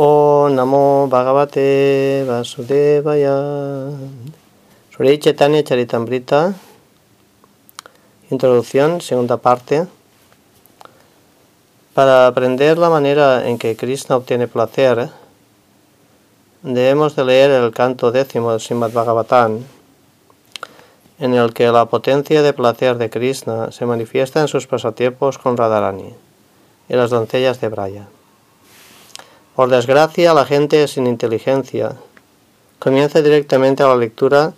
O Namo Bhagavate Vasudevaya. Sri Chaitanya Charitamrita. Introducción, segunda parte. Para aprender la manera en que Krishna obtiene placer, debemos de leer el canto décimo del Srimad Bhagavatam, en el que la potencia de placer de Krishna se manifiesta en sus pasatiempos con Radharani y las doncellas de Braya. Por desgracia, la gente sin inteligencia comienza directamente a la lectura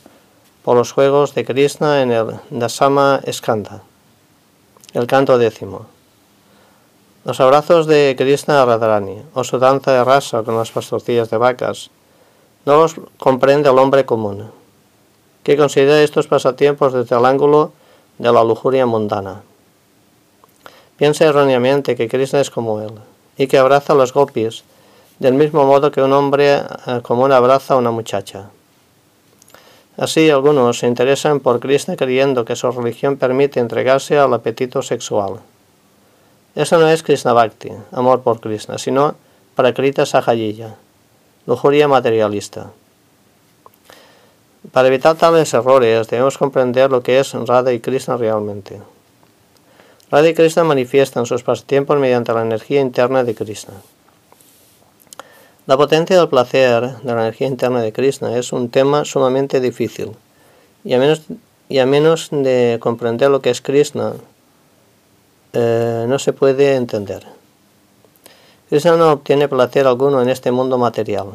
por los juegos de Krishna en el Dasama Skanda, el canto décimo. Los abrazos de Krishna a Radharani o su danza de rasa con las pastorcillas de vacas no los comprende el hombre común, que considera estos pasatiempos desde el ángulo de la lujuria mundana. Piensa erróneamente que Krishna es como él y que abraza a los gopis del mismo modo que un hombre eh, común abraza a una muchacha. Así algunos se interesan por Krishna creyendo que su religión permite entregarse al apetito sexual. Eso no es Krishna Bhakti, amor por Krishna, sino Prakrita Sahayya, lujuria materialista. Para evitar tales errores debemos comprender lo que es Radha y Krishna realmente. Radha y Krishna manifiestan sus pasatiempos mediante la energía interna de Krishna. La potencia del placer de la energía interna de Krishna es un tema sumamente difícil y a menos, y a menos de comprender lo que es Krishna eh, no se puede entender. Krishna no obtiene placer alguno en este mundo material,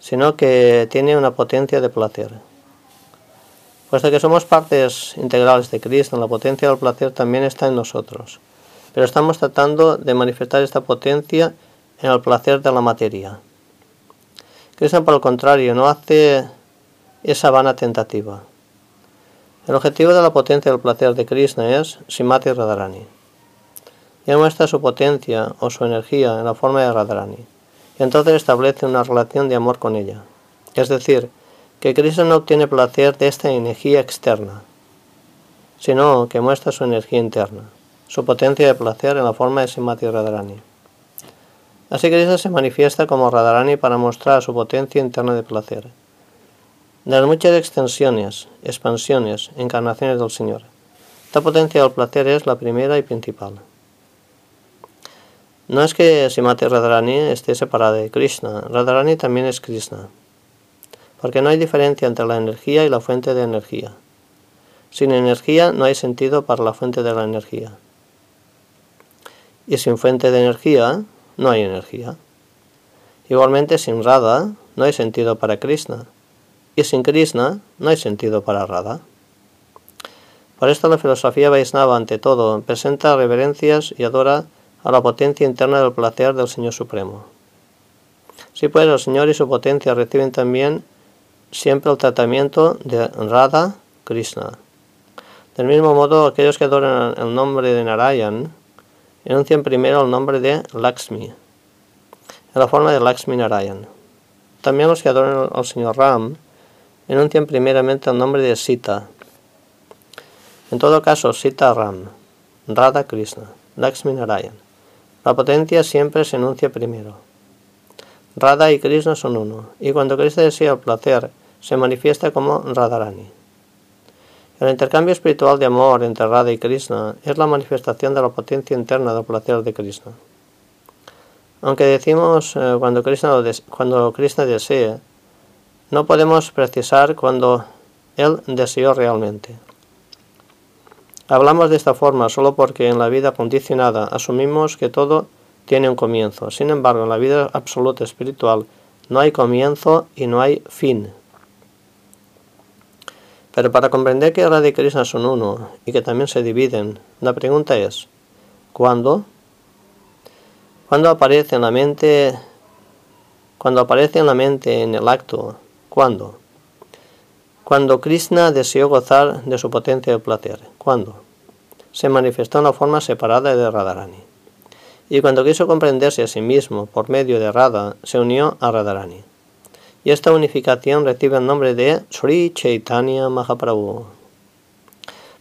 sino que tiene una potencia de placer. Puesto que somos partes integrales de Krishna, la potencia del placer también está en nosotros, pero estamos tratando de manifestar esta potencia en el placer de la materia. Krishna, por el contrario, no hace esa vana tentativa. El objetivo de la potencia del placer de Krishna es Simati Radharani. Y muestra su potencia o su energía en la forma de Radharani. Y entonces establece una relación de amor con ella. Es decir, que Krishna no obtiene placer de esta energía externa, sino que muestra su energía interna, su potencia de placer en la forma de Simati Radharani. Así que Krishna se manifiesta como Radharani para mostrar su potencia interna de placer. De las muchas extensiones, expansiones, encarnaciones del Señor, esta potencia del placer es la primera y principal. No es que Simati Radharani esté separada de Krishna, Radharani también es Krishna, porque no hay diferencia entre la energía y la fuente de energía. Sin energía no hay sentido para la fuente de la energía. Y sin fuente de energía no hay energía. Igualmente sin Radha no hay sentido para Krishna. Y sin Krishna no hay sentido para Radha. Por esto la filosofía Vaisnava ante todo presenta reverencias y adora a la potencia interna del placer del Señor Supremo. Si pues el Señor y su potencia reciben también siempre el tratamiento de Radha Krishna. Del mismo modo, aquellos que adoran el nombre de Narayan enuncian primero el nombre de Lakshmi, en la forma de Lakshmi Narayan. También los que adoran al señor Ram enuncian primeramente el nombre de Sita. En todo caso, Sita Ram, Radha Krishna, Lakshmi Narayan. La potencia siempre se enuncia primero. Radha y Krishna son uno, y cuando Krishna desea el placer, se manifiesta como Radharani. El intercambio espiritual de amor entre Radha y Krishna es la manifestación de la potencia interna del placer de Krishna. Aunque decimos eh, cuando, Krishna cuando Krishna desee, no podemos precisar cuando Él deseó realmente. Hablamos de esta forma solo porque en la vida condicionada asumimos que todo tiene un comienzo. Sin embargo, en la vida absoluta espiritual no hay comienzo y no hay fin. Pero para comprender que Radha y Krishna son uno y que también se dividen, la pregunta es, ¿cuándo? ¿Cuándo aparece en la mente, cuando aparece en la mente en el acto, ¿cuándo? Cuando Krishna deseó gozar de su potencia de placer, ¿cuándo? Se manifestó en la forma separada de Radharani. Y cuando quiso comprenderse a sí mismo por medio de Radha, se unió a Radharani y esta unificación recibe el nombre de Sri Chaitanya Mahaprabhu.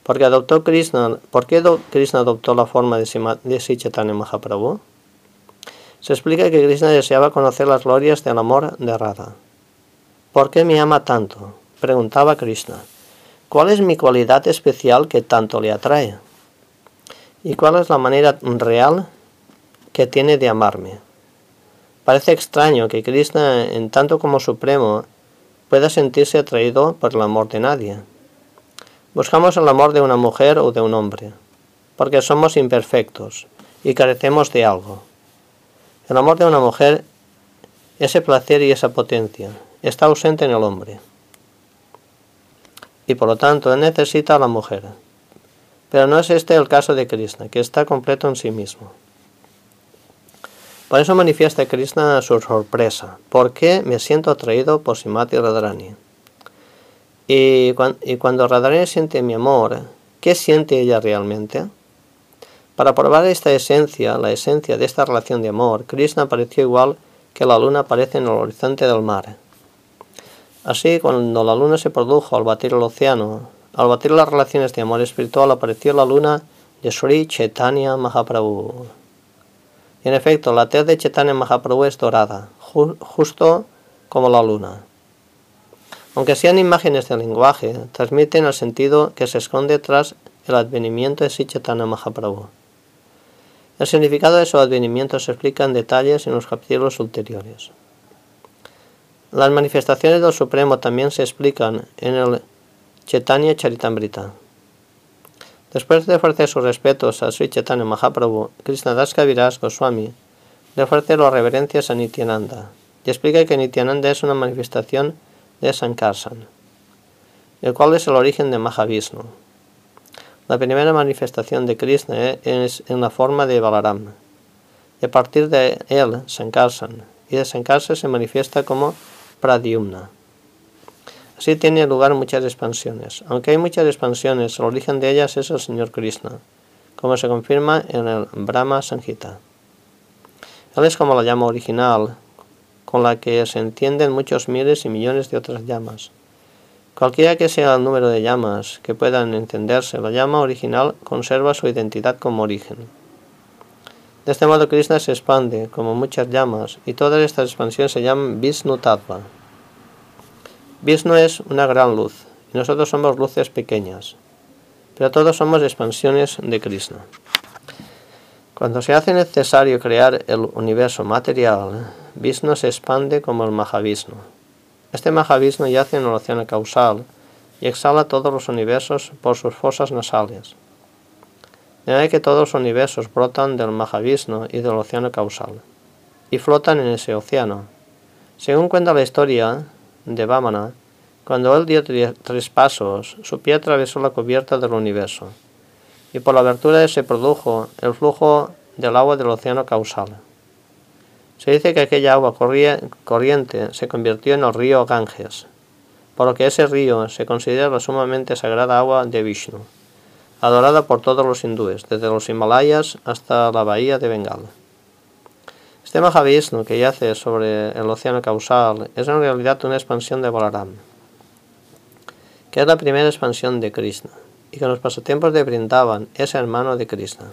Porque adoptó Krishna, ¿Por qué Krishna adoptó la forma de Sri Chaitanya Mahaprabhu? Se explica que Krishna deseaba conocer las glorias del amor de Radha. ¿Por qué me ama tanto? preguntaba Krishna. ¿Cuál es mi cualidad especial que tanto le atrae? ¿Y cuál es la manera real que tiene de amarme? Parece extraño que Krishna, en tanto como supremo, pueda sentirse atraído por el amor de nadie. Buscamos el amor de una mujer o de un hombre, porque somos imperfectos y carecemos de algo. El amor de una mujer, ese placer y esa potencia, está ausente en el hombre. Y por lo tanto necesita a la mujer. Pero no es este el caso de Krishna, que está completo en sí mismo. Por eso manifiesta Krishna su sorpresa. ¿Por qué me siento atraído por Simati Radharani? Y cuando Radharani siente mi amor, ¿qué siente ella realmente? Para probar esta esencia, la esencia de esta relación de amor, Krishna apareció igual que la luna aparece en el horizonte del mar. Así, cuando la luna se produjo al batir el océano, al batir las relaciones de amor espiritual, apareció la luna de Sri Chaitanya Mahaprabhu. En efecto, la tez de Chaitanya Mahaprabhu es dorada, justo como la luna. Aunque sean imágenes de lenguaje, transmiten el sentido que se esconde tras el advenimiento de Chaitanya Mahaprabhu. El significado de su advenimiento se explica en detalles en los capítulos ulteriores. Las manifestaciones del Supremo también se explican en el Chaitanya Charitamrita. Después de ofrecer sus respetos a Sri Chaitanya Mahaprabhu, Krishnadas Kaviraj Goswami le ofrece las reverencias a Nityananda y explica que Nityananda es una manifestación de Sankarsan, el cual es el origen de Mahavishnu. La primera manifestación de Krishna es en la forma de Balaram. A partir de él, Sankarsan, y de Sankarsan se manifiesta como Pradyumna. Así tiene lugar muchas expansiones. Aunque hay muchas expansiones, el origen de ellas es el Señor Krishna, como se confirma en el Brahma Sanghita. Él es como la llama original, con la que se entienden muchos miles y millones de otras llamas. Cualquiera que sea el número de llamas que puedan entenderse, la llama original conserva su identidad como origen. De este modo Krishna se expande como muchas llamas y todas estas expansiones se llaman Vishnu Tattva. Vishnu es una gran luz y nosotros somos luces pequeñas, pero todos somos expansiones de Krishna. Cuando se hace necesario crear el universo material, Vishnu se expande como el Mahavishnu. Este Mahavishnu yace en el océano causal y exhala todos los universos por sus fosas nasales. De manera que todos los universos brotan del Mahavishnu y del océano causal, y flotan en ese océano. Según cuenta la historia de Vamana, cuando él dio tres pasos, su pie atravesó la cubierta del universo, y por la abertura se produjo el flujo del agua del océano causal. Se dice que aquella agua corriente se convirtió en el río Ganges, por lo que ese río se considera la sumamente sagrada agua de Vishnu adorada por todos los hindúes, desde los Himalayas hasta la bahía de Bengala. Este Mahavishnu que yace sobre el océano causal es en realidad una expansión de Balaram, que es la primera expansión de Krishna, y que en los pasatiempos de Brindavan es hermano de Krishna.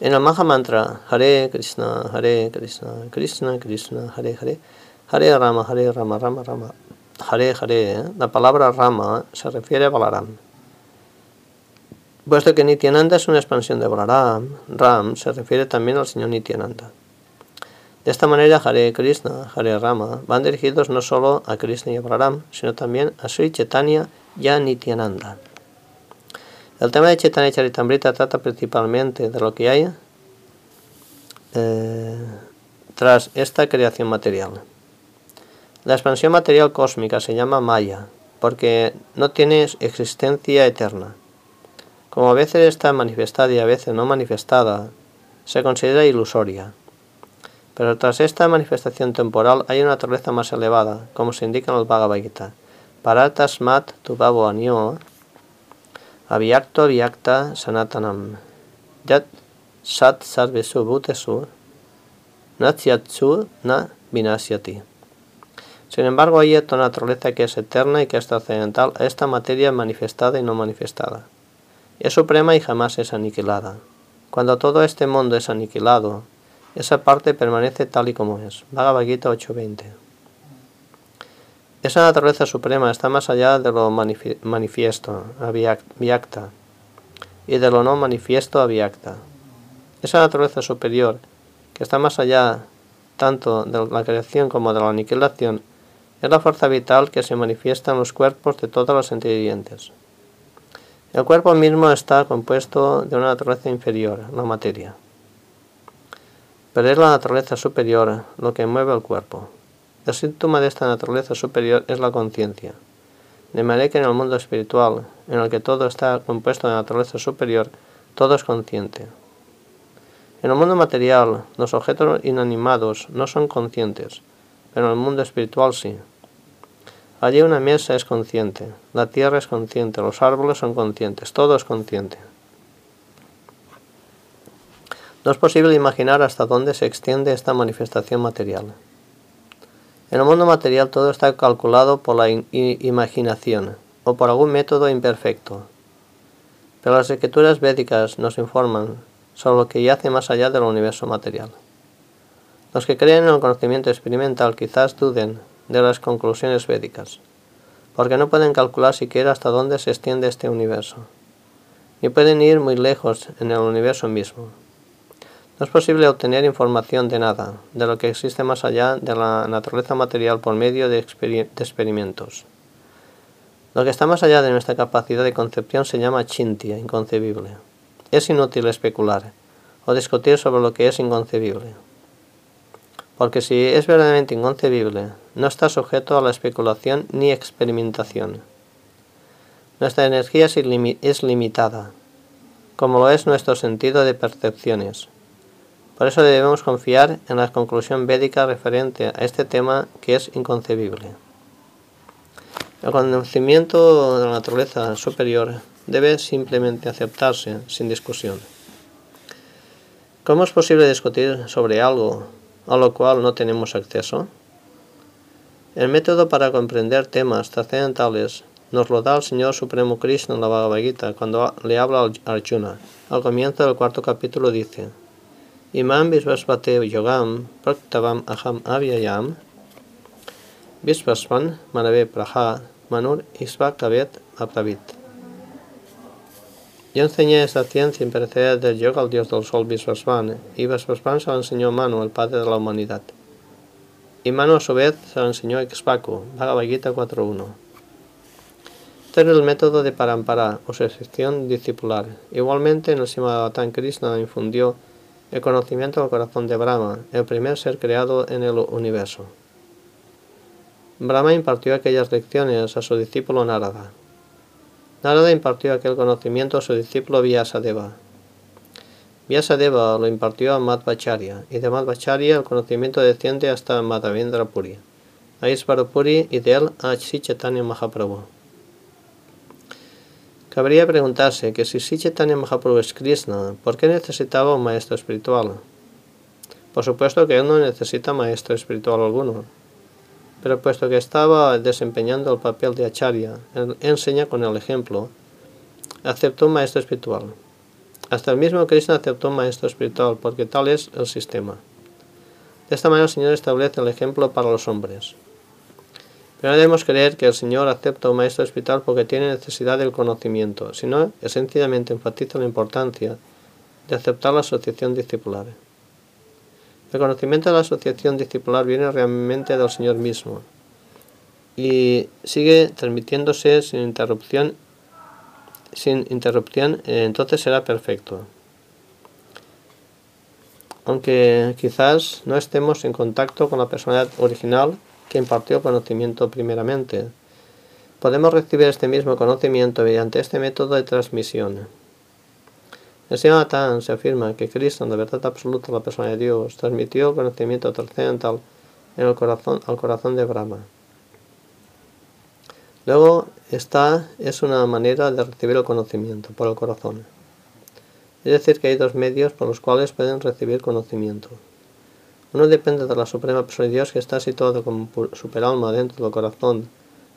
En el Maha Mantra, Hare Krishna, Hare Krishna, Krishna Krishna, Hare Hare, Hare Rama, Hare Rama, Rama Rama, Hare Hare, ¿eh? la palabra Rama se refiere a Balaram. Puesto que Nityananda es una expansión de Balaram, Ram se refiere también al señor Nityananda. De esta manera, Hare Krishna, Hare Rama van dirigidos no solo a Krishna y a sino también a Sri Chaitanya y a Nityananda. El tema de Chaitanya Charitamrita trata principalmente de lo que hay eh, tras esta creación material. La expansión material cósmica se llama Maya, porque no tiene existencia eterna como a veces está manifestada y a veces no manifestada, se considera ilusoria. Pero tras esta manifestación temporal hay una naturaleza más elevada, como se indica en el Bhagavad Gita. Paratasmat tubabo anyo sanatanam yat sat sarvesu bhutesu natsyatsu na vinasyati. Sin embargo, hay otra naturaleza que es eterna y que es trascendental a esta materia manifestada y no manifestada es suprema y jamás es aniquilada. Cuando todo este mundo es aniquilado, Esa parte permanece tal y como es. Bhagavad Gita 8.20. Esa naturaleza suprema está más allá de lo manifiesto, avyakta, y de lo no manifiesto, avyakta. Esa naturaleza superior, que está más allá tanto de la creación como de la aniquilación, es la fuerza vital que se manifiesta en los cuerpos de todos los entidientes. El cuerpo mismo está compuesto de una naturaleza inferior, la materia. Pero es la naturaleza superior lo que mueve el cuerpo. El síntoma de esta naturaleza superior es la conciencia. De manera que en el mundo espiritual, en el que todo está compuesto de naturaleza superior, todo es consciente. En el mundo material, los objetos inanimados no son conscientes, pero en el mundo espiritual sí. Allí una mesa es consciente, la tierra es consciente, los árboles son conscientes, todo es consciente. No es posible imaginar hasta dónde se extiende esta manifestación material. En el mundo material todo está calculado por la imaginación o por algún método imperfecto. Pero las escrituras védicas nos informan sobre lo que yace más allá del universo material. Los que creen en el conocimiento experimental quizás duden de las conclusiones védicas, porque no pueden calcular siquiera hasta dónde se extiende este universo, ni pueden ir muy lejos en el universo mismo. No es posible obtener información de nada, de lo que existe más allá de la naturaleza material por medio de, experimentos. Lo que está más allá de nuestra capacidad de concepción se llama chintia, inconcebible. Es inútil especular o discutir sobre lo que es inconcebible porque si es verdaderamente inconcebible, no está sujeto a la especulación ni experimentación. Nuestra energía es limitada, como lo es nuestro sentido de percepciones. Por eso debemos confiar en la conclusión védica referente a este tema que es inconcebible. El conocimiento de la naturaleza superior debe simplemente aceptarse sin discusión. ¿Cómo es posible discutir sobre algo a lo cual no tenemos acceso? El método para comprender temas trascendentales nos lo da el Señor Supremo Krishna en la Bhagavad Gita cuando le habla a Arjuna. Al comienzo del cuarto capítulo dice: Imam Visvasvate Yogam Praktavam Aham Avyayam Visvasvan Manave Praha Manur Isva Kavet Apravit. Yo enseñé esta ciencia imperecedera del yoga al dios del sol Visvasvan, y Visvasvan se la enseñó Manu, el padre de la humanidad. Y Manu a su vez se la enseñó Expaku, Bhagavad Gita 4.1. Este es el método de parampara, o sección discipular. Igualmente, en el Simavatan Krishna infundió el conocimiento al corazón de Brahma, el primer ser creado en el universo. Brahma impartió aquellas lecciones a su discípulo Narada. Narada impartió aquel conocimiento a su discípulo Vyasadeva. Vyasadeva lo impartió a Madhvacharya, y de Madhvacharya el conocimiento desciende hasta Madhavendra Puri, a Isvarapuri y de él a Chaitanya Mahaprabhu. Cabría preguntarse que si Chaitanya Mahaprabhu es Krishna, ¿por qué necesitaba un maestro espiritual? Por supuesto que él no necesita maestro espiritual alguno, pero puesto que estaba desempeñando el papel de acharya, enseña con el ejemplo, aceptó un maestro espiritual. Hasta el mismo Krishna aceptó un maestro espiritual, porque tal es el sistema. De esta manera el Señor establece el ejemplo para los hombres. Pero no debemos creer que el Señor acepta un maestro espiritual porque tiene necesidad del conocimiento, sino que sencillamente enfatiza la importancia de aceptar la asociación discipular. El conocimiento de la asociación discipular viene realmente del Señor mismo y sigue transmitiéndose sin interrupción, sin interrupción, eh, entonces será perfecto. Aunque quizás no estemos en contacto con la personalidad original que impartió conocimiento primeramente, podemos recibir este mismo conocimiento mediante este método de transmisión. En Simatán se afirma que Cristo, en la verdad absoluta, la persona de Dios, transmitió el conocimiento trascendental en el corazón, al corazón de Brahma. Luego, esta es una manera de recibir el conocimiento, por el corazón. Es decir, que hay dos medios por los cuales pueden recibir conocimiento. Uno depende de la Suprema Persona de Dios que está situado como superalma dentro del corazón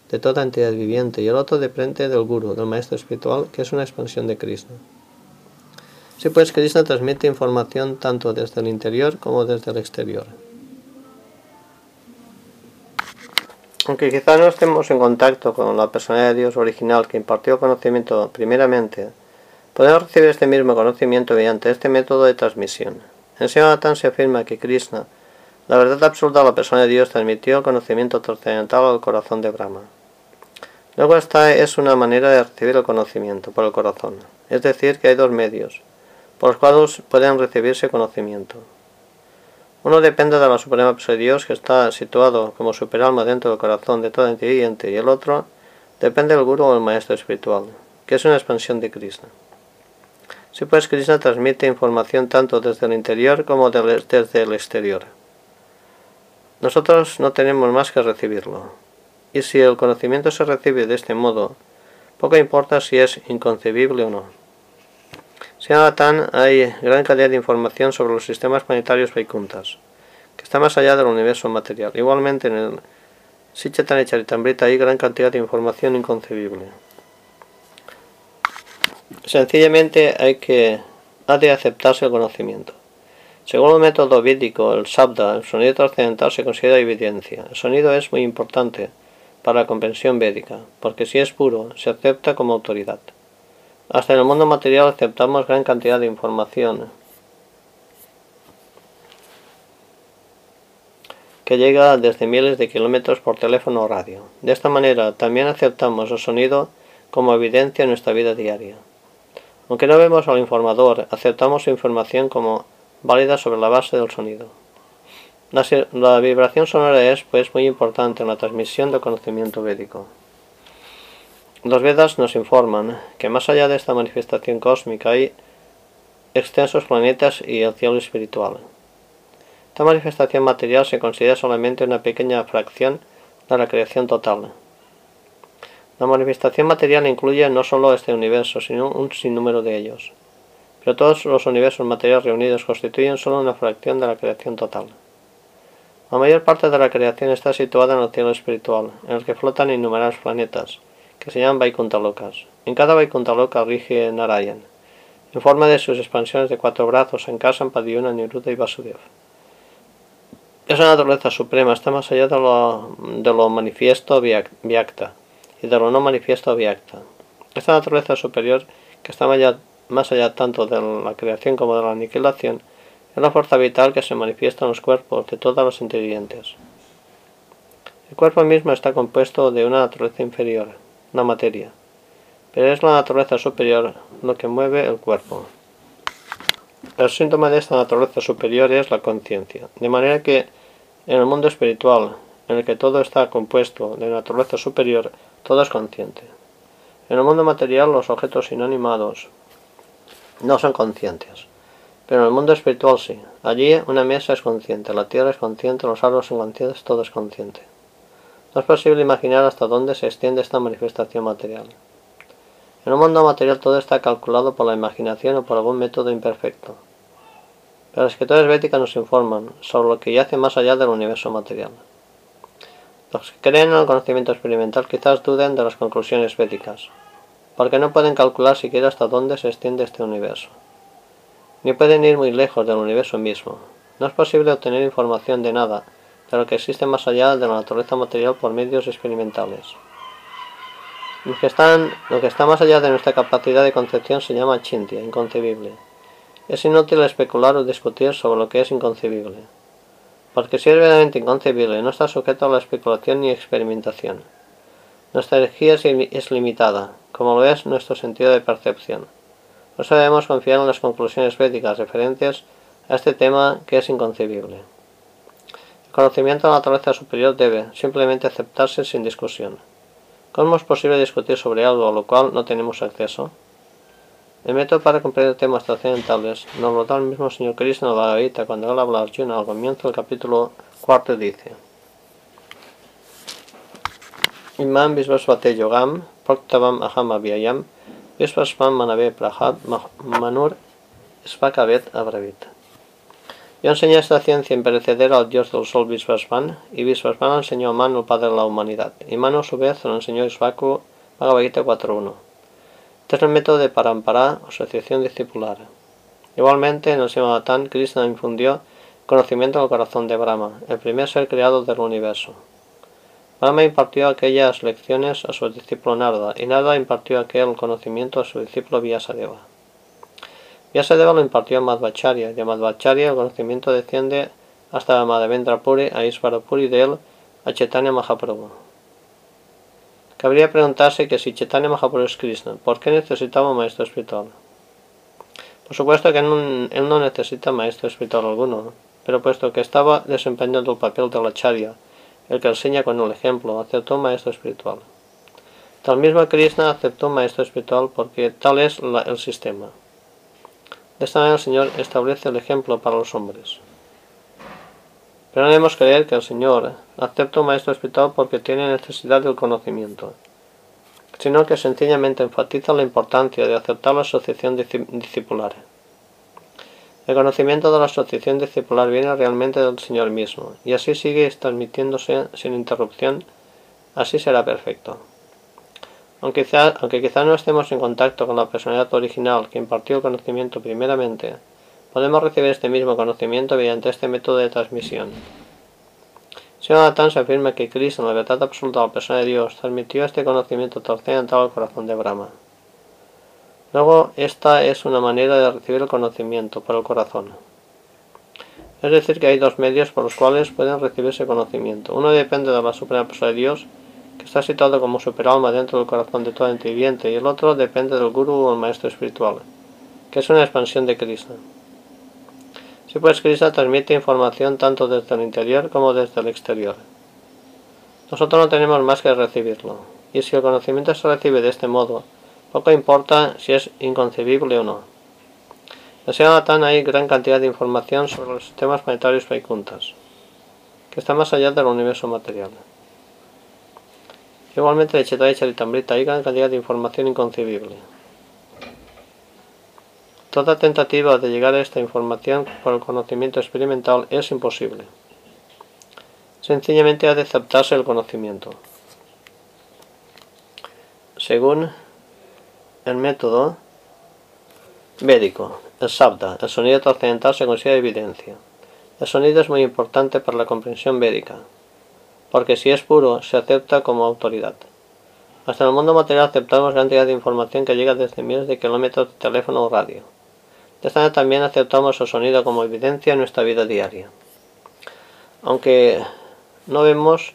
de toda entidad viviente y el otro depende del Guru, del Maestro Espiritual, que es una expansión de Cristo. Sí, pues Krishna transmite información tanto desde el interior como desde el exterior. Aunque quizá no estemos en contacto con la personalidad de Dios original que impartió conocimiento primeramente, podemos recibir este mismo conocimiento mediante este método de transmisión. En Sivatan se afirma que Krishna, la verdad absoluta de la persona de Dios, transmitió el conocimiento trascendental al corazón de Brahma. Luego esta es una manera de recibir el conocimiento por el corazón, es decir, que hay dos medios por los cuales pueden recibirse conocimiento. Uno depende de la Suprema Persona de Dios que está situado como superalma dentro del corazón de todo inteligente y el otro depende del Guru o el Maestro Espiritual, que es una expansión de Krishna. Si pues Krishna transmite información tanto desde el interior como desde el exterior. Nosotros no tenemos más que recibirlo. Y si el conocimiento se recibe de este modo, poco importa si es inconcebible o no. Tan hay gran cantidad de información sobre los sistemas planetarios Vaikuntas, que está más allá del universo material. Igualmente en el Sichetana Charitamrita hay gran cantidad de información inconcebible. Sencillamente hay que ha de aceptarse el conocimiento. Según el método védico, el sabda, el sonido trascendental, se considera evidencia. El sonido es muy importante para la comprensión védica, porque si es puro, se acepta como autoridad. Hasta en el mundo material aceptamos gran cantidad de información que llega desde miles de kilómetros por teléfono o radio. De esta manera también aceptamos el sonido como evidencia en nuestra vida diaria. Aunque no vemos al informador, aceptamos su información como válida sobre la base del sonido. La, vibración sonora es, pues, muy importante en la transmisión del conocimiento védico. Los Vedas nos informan que más allá de esta manifestación cósmica hay extensos planetas y el cielo espiritual. Esta manifestación material se considera solamente una pequeña fracción de la creación total. La manifestación material incluye no solo este universo, sino un sinnúmero de ellos. Pero todos los universos materiales reunidos constituyen solo una fracción de la creación total. La mayor parte de la creación está situada en el cielo espiritual, en el que flotan innumerables planetas, que se llaman Vaikuntalokas. En cada Vaikuntaloka rige Narayan, en forma de sus expansiones de cuatro brazos, en casa, Padiyuna, Niruddha y Vasudev. Esa naturaleza suprema está más allá de lo, de lo manifiesto Vyakta y de lo no manifiesto Vyakta. Esta naturaleza superior, que está más allá, tanto de la creación como de la aniquilación, es la fuerza vital que se manifiesta en los cuerpos de todos los inteligentes. El cuerpo mismo está compuesto de una naturaleza inferior, la materia, pero es la naturaleza superior lo que mueve el cuerpo. El síntoma de esta naturaleza superior es la conciencia, de manera que en el mundo espiritual, en el que todo está compuesto de naturaleza superior, todo es consciente. En el mundo material los objetos inanimados no son conscientes, pero en el mundo espiritual sí. Allí una mesa es consciente, la tierra es consciente, los árboles son conscientes, todo es consciente. No es posible imaginar hasta dónde se extiende esta manifestación material. En un mundo material todo está calculado por la imaginación o por algún método imperfecto. Pero las escritores véticas nos informan sobre lo que yace más allá del universo material. Los que creen en el conocimiento experimental quizás duden de las conclusiones védicas, porque no pueden calcular siquiera hasta dónde se extiende este universo. Ni pueden ir muy lejos del universo mismo. No es posible obtener información de nada de lo que existe más allá de la naturaleza material por medios experimentales. Lo que, lo que está más allá de nuestra capacidad de concepción se llama chintia, inconcebible. Es inútil especular o discutir sobre lo que es inconcebible, porque si es verdaderamente inconcebible no está sujeto a la especulación ni experimentación. Nuestra energía es limitada, como lo es nuestro sentido de percepción. No debemos confiar en las conclusiones védicas referentes a este tema que es inconcebible. El conocimiento de la naturaleza superior debe simplemente aceptarse sin discusión. ¿Cómo es posible discutir sobre algo a lo cual no tenemos acceso? El método para comprender temas trascendentales nos lo da el mismo señor Krishna Bhagavita cuando él habla a Arjuna al comienzo del capítulo cuarto dice Imam Visvasvate Yogam Proktavam Aham Avyayam Visvasvam Manave Prahad Manur Svakavet Abravit yo enseñé esta ciencia imperecedera al dios del sol Visvasvan, y Visvasvan enseñó a Manu, el padre de la humanidad, y Manu a su vez lo enseñó a Isvaku, Bhagavad Gita 4.1. Es el método de Parampara, asociación discipular. Igualmente, en el Simavatán, Krishna infundió conocimiento en el corazón de Brahma, el primer ser creado del universo. Brahma impartió aquellas lecciones a su discípulo Narda, y Narda impartió aquel conocimiento a su discípulo Vyasadeva. Vyasadeva lo impartió a Madhvacharya, y a Madhvacharya el conocimiento desciende hasta Madhavendra Puri, a Isvara Puri de él a Chaitanya Mahaprabhu. Cabría preguntarse que si Chaitanya Mahaprabhu es Krishna, ¿por qué necesitaba un maestro espiritual? Por supuesto que él no necesita maestro espiritual alguno, pero puesto que estaba desempeñando el papel de la charya, el que enseña con el ejemplo, aceptó un maestro espiritual. Tal mismo Krishna aceptó un maestro espiritual porque tal es el sistema. De esta manera el Señor establece el ejemplo para los hombres. Pero no debemos creer que el Señor acepta un maestro espiritual porque tiene necesidad del conocimiento, sino que sencillamente enfatiza la importancia de aceptar la asociación discipular. El conocimiento de la asociación discipular viene realmente del Señor mismo, y así sigue transmitiéndose sin interrupción, así será perfecto. Aunque quizá, aunque quizá no estemos en contacto con la personalidad original que impartió el conocimiento primeramente, podemos recibir este mismo conocimiento mediante este método de transmisión. Natán se afirma que Cristo, en la verdad absoluta de la persona de Dios, transmitió este conocimiento trascendental al corazón de Brahma. Luego, esta es una manera de recibir el conocimiento por el corazón. Es decir, que hay dos medios por los cuales pueden recibirse conocimiento. Uno depende de la suprema persona de Dios, que está situado como superalma dentro del corazón de todo ente viviente, y el otro depende del guru o el maestro espiritual, que es una expansión de Krishna. Pues Krishna transmite información tanto desde el interior como desde el exterior. Nosotros no tenemos más que recibirlo, y si el conocimiento se recibe de este modo, poco importa si es inconcebible o no. En tan hay gran cantidad de información sobre los sistemas planetarios Vaikuntas, que está más allá del universo material. Igualmente de Chaitanya Charitamrita hay gran cantidad de información inconcebible. Toda tentativa de llegar a esta información por el conocimiento experimental es imposible. Sencillamente ha de aceptarse el conocimiento. Según el método védico, el sabda, el sonido trascendental se considera evidencia. El sonido es muy importante para la comprensión védica, porque si es puro, se acepta como autoridad. Hasta el mundo material aceptamos gran cantidad de información que llega desde miles de kilómetros de teléfono o radio. De esta manera también aceptamos el sonido como evidencia en nuestra vida diaria. Aunque no vemos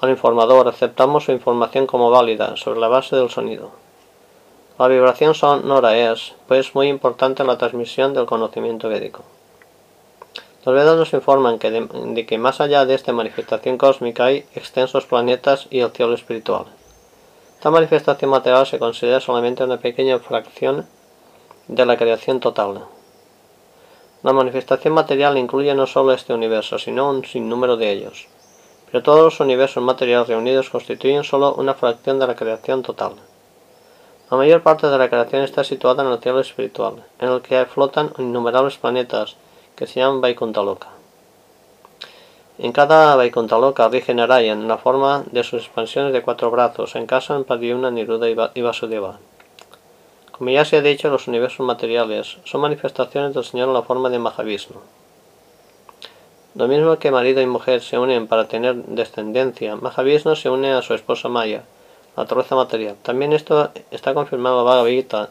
al informador, aceptamos su información como válida sobre la base del sonido. La vibración sonora es, pues, muy importante en la transmisión del conocimiento védico. Los Vedas nos informan que de, que más allá de esta manifestación cósmica hay extensos planetas y el cielo espiritual. Esta manifestación material se considera solamente una pequeña fracción de la creación total. La manifestación material incluye no solo este universo, sino un sinnúmero de ellos. Pero todos los universos materiales reunidos constituyen solo una fracción de la creación total. La mayor parte de la creación está situada en el cielo espiritual, en el que flotan innumerables planetas que se llaman Vaikuntaloka. En cada Vaikuntaloka rige Narayan en la forma de sus expansiones de cuatro brazos, en casa en Padiyuna, Niruda y Vasudeva. Como ya se ha dicho, los universos materiales son manifestaciones del Señor en la forma de Mahavishnu. Lo mismo que marido y mujer se unen para tener descendencia, Mahavishnu se une a su esposa Maya, la naturaleza material. También esto está confirmado en la Bhagavad Gita,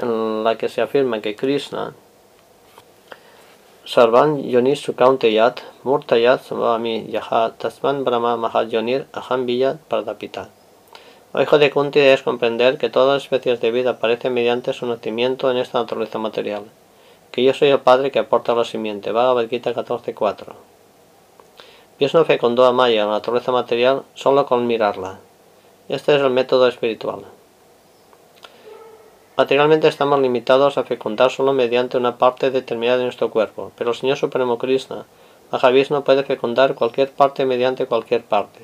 en la que se afirma que Krishna Sarvan Yonis Sukaunteyat Murtayat Svami Yaha Tasman Brahma Mahayonir Aham Viyat Pradapita. O hijo de Kunti debes comprender que todas las especies de vida aparecen mediante su nacimiento en esta naturaleza material, que yo soy el padre que aporta la simiente. Bhagavad Gita 14.4. Dios no fecundó a Maya, la naturaleza material, solo con mirarla. Este es el método espiritual. Materialmente estamos limitados a fecundar solo mediante una parte determinada de nuestro cuerpo, pero el Señor Supremo Krishna, no puede fecundar cualquier parte mediante cualquier parte.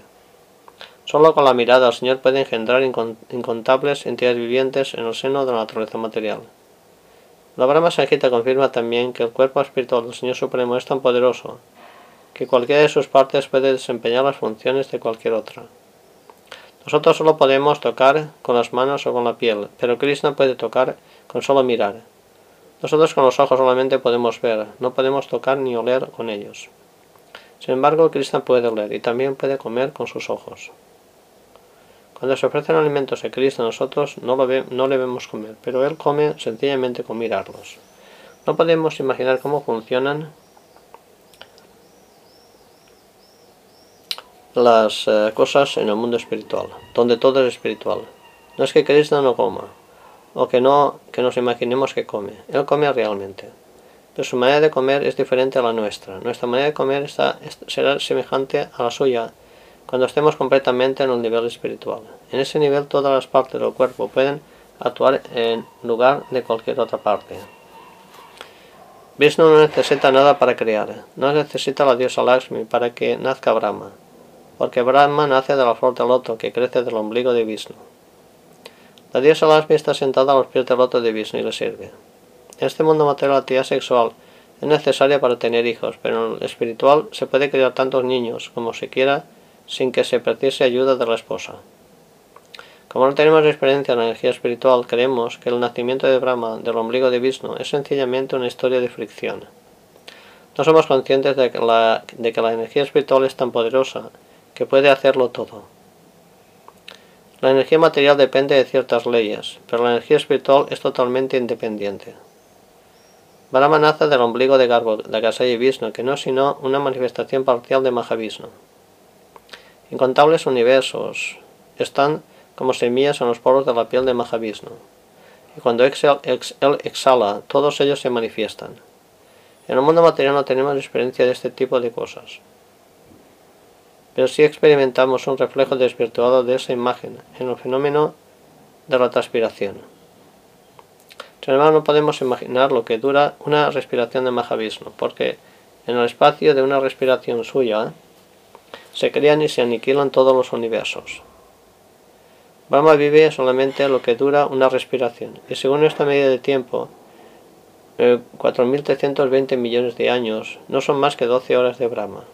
Solo con la mirada el Señor puede engendrar incontables entidades vivientes en el seno de la naturaleza material. La Brahma Sanjita confirma también que el cuerpo espiritual del Señor Supremo es tan poderoso que cualquiera de sus partes puede desempeñar las funciones de cualquier otra. Nosotros solo podemos tocar con las manos o con la piel, pero Krishna puede tocar con solo mirar. Nosotros con los ojos solamente podemos ver, no podemos tocar ni oler con ellos. Sin embargo, Krishna puede oler y también puede comer con sus ojos. Cuando se ofrecen alimentos a Krishna, nosotros no, lo no le vemos comer, pero él come sencillamente con mirarlos. No podemos imaginar cómo funcionan las eh, cosas en el mundo espiritual, donde todo es espiritual. No es que Krishna no coma, o que no que nos imaginemos que come. Él come realmente. Pero su manera de comer es diferente a la nuestra. Nuestra manera de comer será semejante a la suya cuando estemos completamente en un nivel espiritual. En ese nivel todas las partes del cuerpo pueden actuar en lugar de cualquier otra parte. Vishnu no necesita nada para crear, no necesita la diosa Lakshmi para que nazca Brahma, porque Brahma nace de la flor de loto que crece del ombligo de Vishnu. La diosa Lakshmi está sentada a los pies del loto de Vishnu y le sirve. En este mundo material la actividad sexual es necesaria para tener hijos, pero en el espiritual se puede criar tantos niños como se quiera sin que se precise ayuda de la esposa. Como no tenemos experiencia en la energía espiritual, creemos que el nacimiento de Brahma del ombligo de Vishnu es sencillamente una historia de fricción. No somos conscientes de que la, de que la energía espiritual es tan poderosa que puede hacerlo todo. La energía material depende de ciertas leyes, pero la energía espiritual es totalmente independiente. Brahma nace del ombligo de Garbo, de y Vishnu, que no es sino una manifestación parcial de Mahavishnu. Incontables universos están como semillas en los poros de la piel de Mahavishnu, y cuando él exhala, todos ellos se manifiestan. En el mundo material no tenemos experiencia de este tipo de cosas pero sí experimentamos un reflejo desvirtuado de esa imagen en el fenómeno de la transpiración. Sin embargo, no podemos imaginar lo que dura una respiración de Mahavishnu, porque en el espacio de una respiración suya se crean y se aniquilan todos los universos. Brahma vive solamente lo que dura una respiración, y según esta medida de tiempo, 4.320 millones de años no son más que 12 horas de Brahma.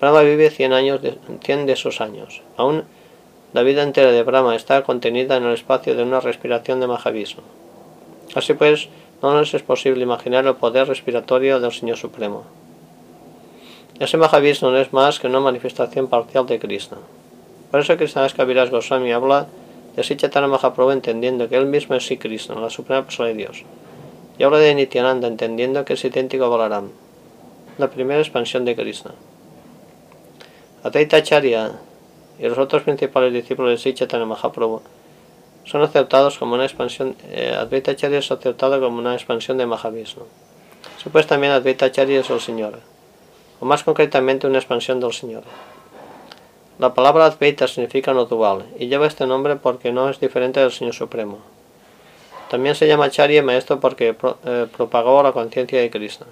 Brahma vive 100, años de, 100 de esos años. Aún la vida entera de Brahma está contenida en el espacio de una respiración de Mahavishnu. Así pues, no nos es posible imaginar el poder respiratorio del Señor Supremo. Ese Mahavishnu no es más que una manifestación parcial de Krishna. Por eso Krishna Kaviraj Goswami habla de Sichatana Mahaprabhu entendiendo que él mismo es Sri Krishna, la suprema persona de Dios. Y habla de Nityananda entendiendo que es idéntico a Balaram, la primera expansión de Krishna. Advaita Acharya y los otros principales discípulos de Sri Chaitanya Mahaprabhu son aceptados como una expansión, eh, Advaita es aceptado como una expansión de Mahavishnu. Supuestamente Advaita Acharya es el Señor, o más concretamente una expansión del Señor. La palabra Advaita significa no dual y lleva este nombre porque no es diferente del Señor Supremo. También se llama Acharya maestro porque eh, propagó la conciencia de Krishna.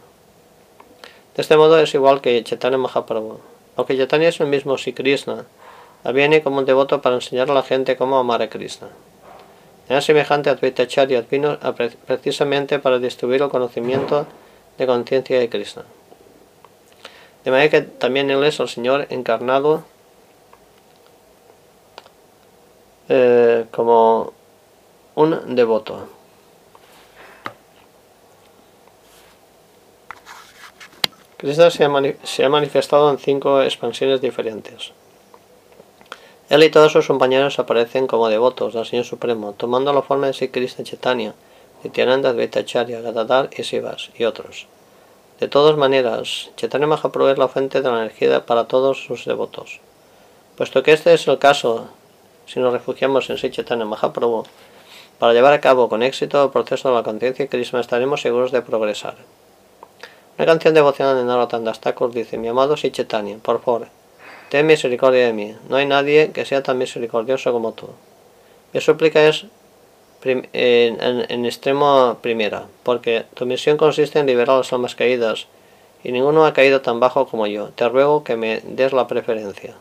De este modo es igual que Chaitanya Mahaprabhu. Aunque Chaitanya es el mismo si Krishna, viene como un devoto para enseñar a la gente cómo amar a Krishna. Era semejante a Advaita Acharya vino precisamente para distribuir el conocimiento de conciencia de Krishna. De manera que también él es el Señor encarnado eh, como un devoto. Krishna se ha, manifestado en cinco expansiones diferentes. Él y todos sus compañeros aparecen como devotos del Señor Supremo, tomando la forma de Sri Krishna Chaitanya, Nityananda, Advaita Acharya, Gadadhar y Sivas, y otros. De todas maneras, Chaitanya Mahaprabhu es la fuente de la energía para todos sus devotos. Puesto que este es el caso, si nos refugiamos en Sri Mahaprabhu, para llevar a cabo con éxito el proceso de la conciencia Krishna estaremos seguros de progresar. Una canción devocional de Narottam Thakur dice, mi amado Sichetania, por favor, ten misericordia de mí. No hay nadie que sea tan misericordioso como tú. Mi súplica es en, extremo primera, porque tu misión consiste en liberar a las almas caídas, y ninguno ha caído tan bajo como yo. Te ruego que me des la preferencia.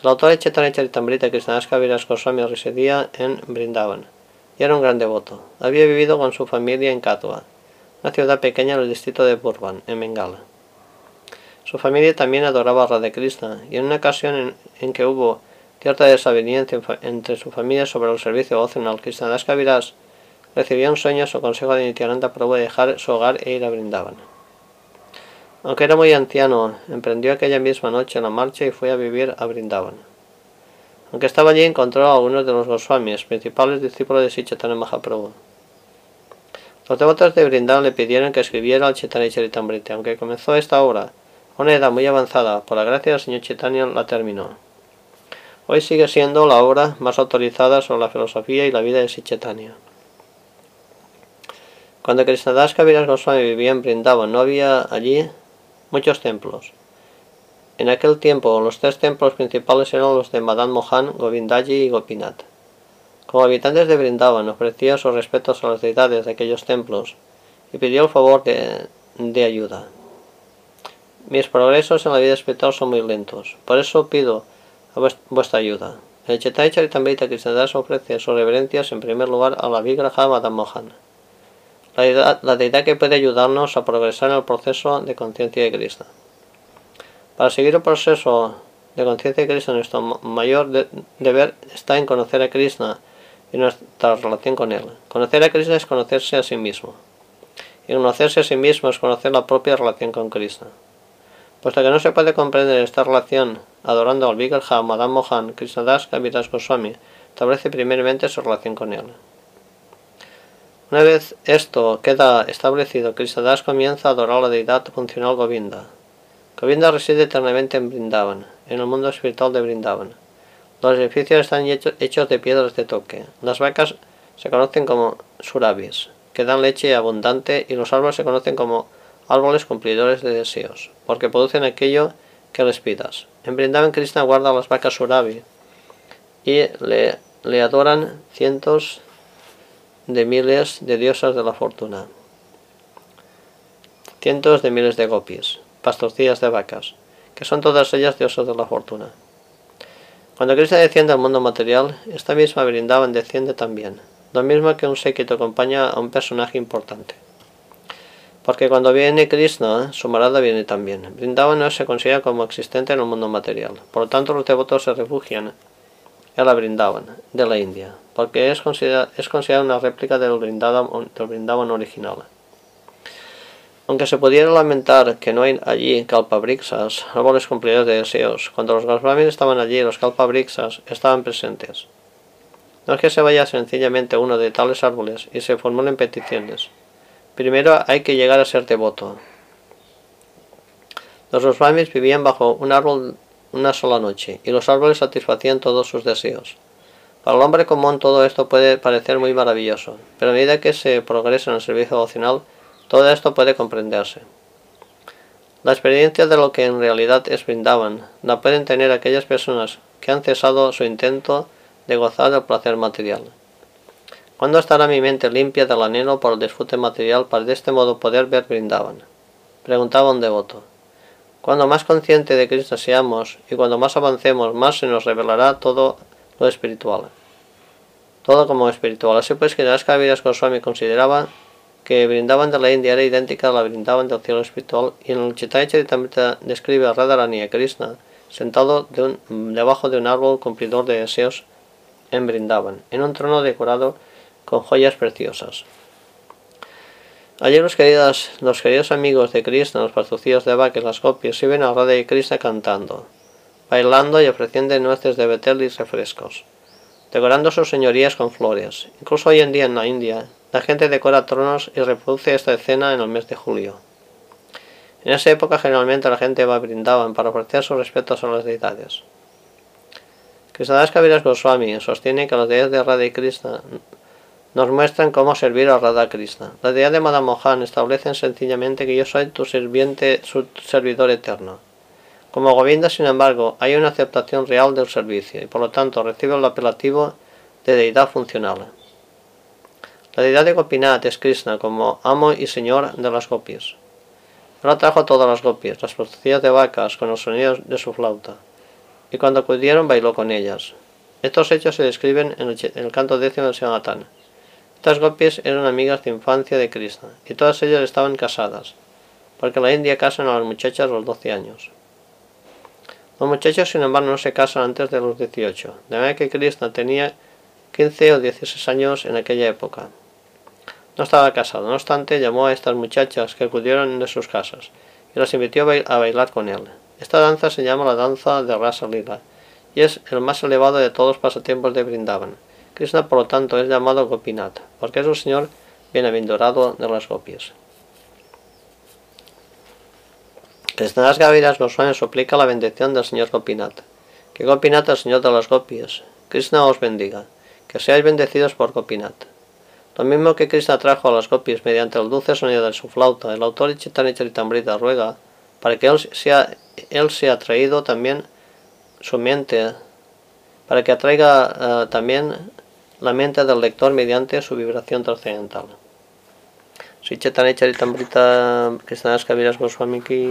El autor de Chaitanya Charitamrita Krishnadas Kaviraj Goswami residía en Brindavan y era un gran devoto. Había vivido con su familia en Katwa una ciudad pequeña en el distrito de Burban, en Bengala. Su familia también adoraba a Radha Krishna, y en una ocasión en, que hubo cierta desaveniencia entre su familia sobre el servicio opcional, Krishnadas Kaviraj recibió un sueño su consejo de Nityananda Prabhu de dejar su hogar e ir a Brindavan. Aunque era muy anciano, emprendió aquella misma noche la marcha y fue a vivir a Brindavan. Aunque estaba allí, encontró a algunos de los Goswamis, principales discípulos de Sri Mahaprabhu. Los devotos de Brindavan le pidieron que escribiera el Chaitanya Charitamrita. Aunque comenzó esta obra a una edad muy avanzada, por la gracia del señor Chaitanya la terminó. Hoy sigue siendo la obra más autorizada sobre la filosofía y la vida de Sichetania. Cuando Krishnadas Kaviraj Goswami vivía en Brindavan, no había allí muchos templos. En aquel tiempo, los tres templos principales eran los de Madan Mohan, Govindaji y Gopinath. Como habitantes de Brindavan, ofrecía sus respetos a las deidades de aquellos templos y pidió el favor de, de ayuda. Mis progresos en la vida espiritual son muy lentos, por eso pido vuestra ayuda. El Chetai Charitamrita Krishnadas ofrece sus reverencias en primer lugar a la Vigraha Madam Mohan, la deidad, que puede ayudarnos a progresar en el proceso de conciencia de Krishna. Para seguir el proceso de conciencia de Krishna, nuestro mayor deber está en conocer a Krishna y nuestra relación con él. Conocer a Krishna es conocerse a sí mismo. Y conocerse a sí mismo es conocer la propia relación con Krishna. Puesto que no se puede comprender esta relación adorando al Vigraha, Madame Mohan, Krishnadas Kaviraj Goswami, establece primeramente su relación con él. Una vez esto queda establecido, Krishnadas comienza a adorar a la deidad funcional Govinda. Govinda reside eternamente en Brindavan, en el mundo espiritual de Brindavan. Los edificios están hechos de piedras de toque. Las vacas se conocen como surabis, que dan leche abundante, y los árboles se conocen como árboles cumplidores de deseos, porque producen aquello que les pidas. En Brindavan Krishna guarda las vacas Surabi y le, le adoran cientos de miles de diosas de la fortuna, cientos de miles de gopis, pastorcillas de vacas, que son todas ellas diosas de la fortuna. Cuando Krishna desciende al mundo material, esta misma Brindavan desciende también, lo mismo que un séquito acompaña a un personaje importante. Porque cuando viene Krishna, su marada viene también. Brindavan no se considera como existente en el mundo material. Por lo tanto, los devotos se refugian en la Brindavan de la India, porque es considerada, es considerada una réplica del Brindavan, del original. Aunque se pudiera lamentar que no hay allí kalpabrixas, árboles cumplidores de deseos, cuando los Goswamis estaban allí, los kalpabrixas estaban presentes. No es que se vaya sencillamente uno de tales árboles y se formulen peticiones. Primero hay que llegar a ser devoto. Los Goswamis vivían bajo un árbol una sola noche, y los árboles satisfacían todos sus deseos. Para el hombre común todo esto puede parecer muy maravilloso, pero a medida que se progresa en el servicio devocional, todo esto puede comprenderse. La experiencia de lo que en realidad es brindaban la pueden tener aquellas personas que han cesado su intento de gozar del placer material. ¿Cuándo estará mi mente limpia del anhelo por el disfrute material para de este modo poder ver brindaban? Preguntaba un devoto. Cuando más consciente de Cristo seamos y cuando más avancemos, más se nos revelará todo lo espiritual. Todo como espiritual. Así pues, que las Kaviras Goswami consideraba que brindaban de la India era idéntica a la brindaban del cielo espiritual y en el Chaitanya Charitamrita describe a Radharani a Krishna sentado debajo de un árbol cumplidor de deseos en Brindavan, en un trono decorado con joyas preciosas. Ayer los queridos, los queridos amigos de Krishna, los patrocinios de vaques, las copias, ven a Radha y Krishna cantando, bailando y ofreciendo nueces de betel y refrescos, decorando sus señorías con flores. Incluso hoy en día en la India, la gente decora tronos y reproduce esta escena en el mes de julio. En esa época generalmente la gente va brindaban para ofrecer sus respetos a las deidades. Krishnadas Kaviraj Goswami sostiene que los deidades de Radha y Krishna nos muestran cómo servir a Radha Krishna. La deidad de Madame Mohan establecen sencillamente que yo soy tu sirviente, servidor eterno. Como Govinda, sin embargo, hay una aceptación real del servicio y por lo tanto recibe el apelativo de deidad funcional. La deidad de Gopinath es Krishna como amo y señor de las gopis. Él atrajo a todas las gopis, las procesías de vacas con los sonidos de su flauta, y cuando acudieron bailó con ellas. Estos hechos se describen en el, canto décimo del Sanatán. Estas gopis eran amigas de infancia de Krishna, y todas ellas estaban casadas, porque en la India casan a las muchachas a los 12 años. Los muchachos, sin embargo, no se casan antes de los 18, de manera que Krishna tenía 15 o 16 años en aquella época. No estaba casado, no obstante llamó a estas muchachas que acudieron de sus casas y las invitó a bailar con él. Esta danza se llama la danza de Rasa Lila y es el más elevado de todos los pasatiempos de Brindavan. Krishna, por lo tanto, es llamado Gopinath, porque es un señor bienaventurado de las gopias. Krishnadas Gaviras Goswami suplica la bendición del señor Gopinath. Que Gopinath, el señor de las gopias. Krishna os bendiga. Que seáis bendecidos por Gopinath. Lo mismo que Krishna trajo a las gopis mediante el dulce sonido de su flauta, el autor de Chaitanya ruega para que él sea, él sea traído también su mente, para que atraiga uh, también la mente del lector mediante su vibración trascendental. Sri Chaitanya Charitamrita Krishna Kaviraj Goswami ki